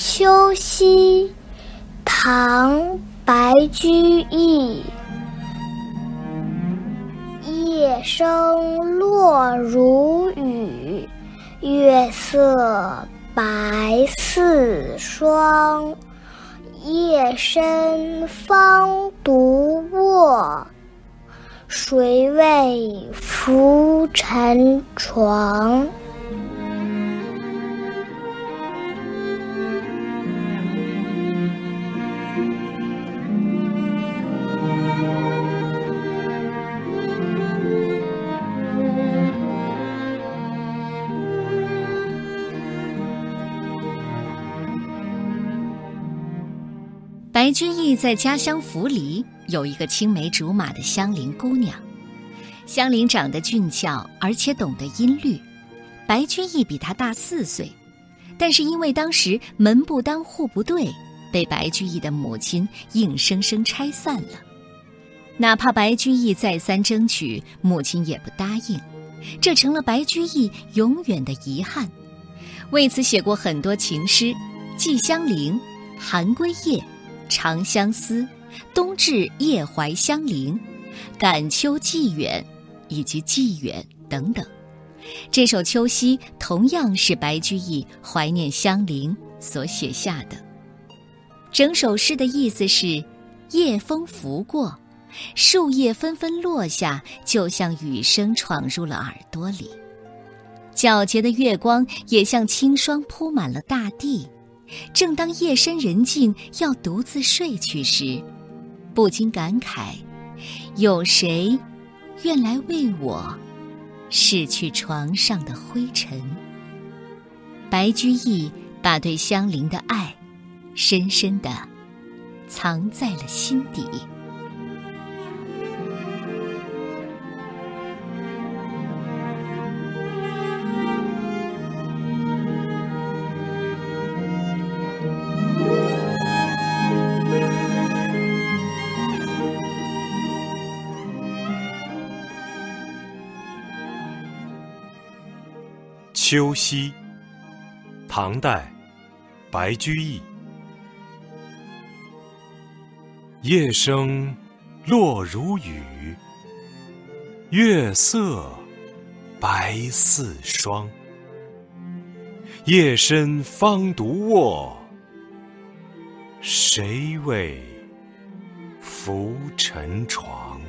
秋夕，唐·白居易。夜深落如雨，月色白似霜。夜深方独卧，谁为浮沉床？白居易在家乡涪陵有一个青梅竹马的香菱姑娘，香菱长得俊俏，而且懂得音律。白居易比她大四岁，但是因为当时门不当户不对，被白居易的母亲硬生生拆散了。哪怕白居易再三争取，母亲也不答应，这成了白居易永远的遗憾。为此写过很多情诗，《寄香菱》《寒归夜》。《长相思》《冬至夜怀香邻》《感秋寄远》以及《寄远》等等，这首《秋夕》同样是白居易怀念香菱所写下的。整首诗的意思是：夜风拂过，树叶纷纷落下，就像雨声闯入了耳朵里；皎洁的月光也像清霜铺满了大地。正当夜深人静要独自睡去时，不禁感慨：有谁愿来为我拭去床上的灰尘？白居易把对香菱的爱，深深的藏在了心底。秋夕，唐代，白居易。夜深落如雨，月色白似霜。夜深方独卧，谁为浮沉床？